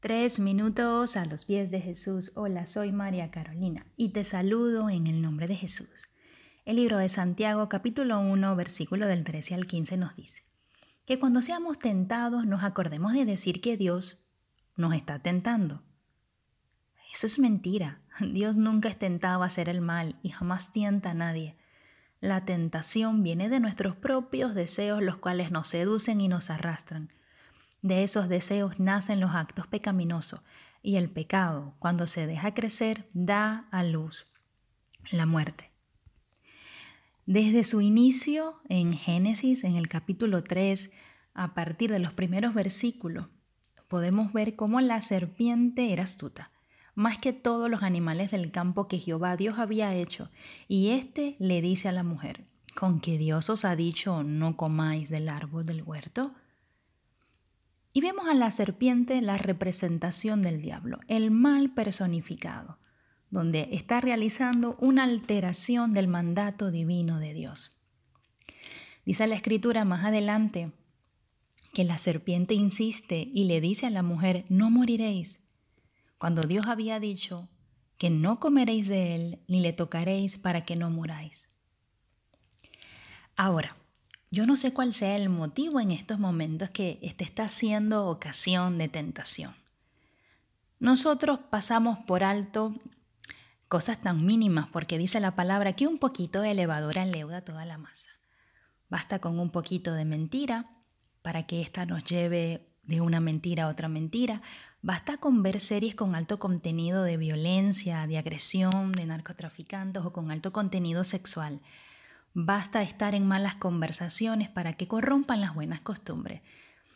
Tres minutos a los pies de Jesús. Hola, soy María Carolina y te saludo en el nombre de Jesús. El libro de Santiago capítulo 1 versículo del 13 al 15 nos dice que cuando seamos tentados nos acordemos de decir que Dios nos está tentando. Eso es mentira. Dios nunca es tentado a hacer el mal y jamás tienta a nadie. La tentación viene de nuestros propios deseos los cuales nos seducen y nos arrastran. De esos deseos nacen los actos pecaminosos y el pecado, cuando se deja crecer, da a luz la muerte. Desde su inicio en Génesis, en el capítulo 3, a partir de los primeros versículos, podemos ver cómo la serpiente era astuta, más que todos los animales del campo que Jehová Dios había hecho, y éste le dice a la mujer, ¿con que Dios os ha dicho no comáis del árbol del huerto? Y vemos a la serpiente la representación del diablo, el mal personificado, donde está realizando una alteración del mandato divino de Dios. Dice la escritura más adelante que la serpiente insiste y le dice a la mujer, no moriréis, cuando Dios había dicho que no comeréis de él ni le tocaréis para que no muráis. Ahora, yo no sé cuál sea el motivo en estos momentos que este está siendo ocasión de tentación. Nosotros pasamos por alto cosas tan mínimas porque dice la palabra que un poquito de levadura leuda toda la masa. Basta con un poquito de mentira para que ésta nos lleve de una mentira a otra mentira. Basta con ver series con alto contenido de violencia, de agresión, de narcotraficantes o con alto contenido sexual Basta estar en malas conversaciones para que corrompan las buenas costumbres.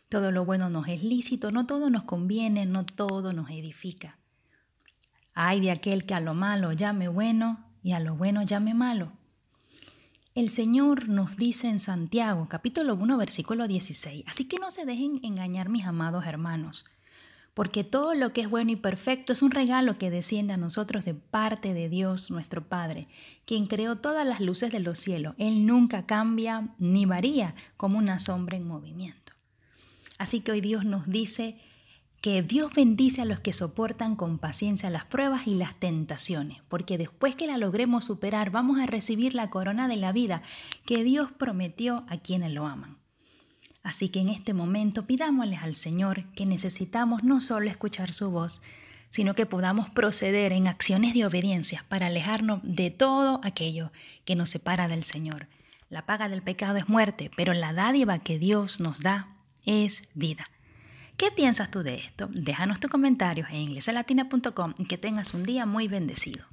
Todo lo bueno nos es lícito, no todo nos conviene, no todo nos edifica. Hay de aquel que a lo malo llame bueno y a lo bueno llame malo. El Señor nos dice en Santiago, capítulo 1, versículo 16, así que no se dejen engañar mis amados hermanos porque todo lo que es bueno y perfecto es un regalo que desciende a nosotros de parte de Dios nuestro Padre, quien creó todas las luces de los cielos. Él nunca cambia ni varía como una sombra en movimiento. Así que hoy Dios nos dice que Dios bendice a los que soportan con paciencia las pruebas y las tentaciones, porque después que la logremos superar vamos a recibir la corona de la vida que Dios prometió a quienes lo aman. Así que en este momento pidámosles al Señor que necesitamos no solo escuchar su voz, sino que podamos proceder en acciones de obediencia para alejarnos de todo aquello que nos separa del Señor. La paga del pecado es muerte, pero la dádiva que Dios nos da es vida. ¿Qué piensas tú de esto? Déjanos tus comentarios en inglesalatina.com y que tengas un día muy bendecido.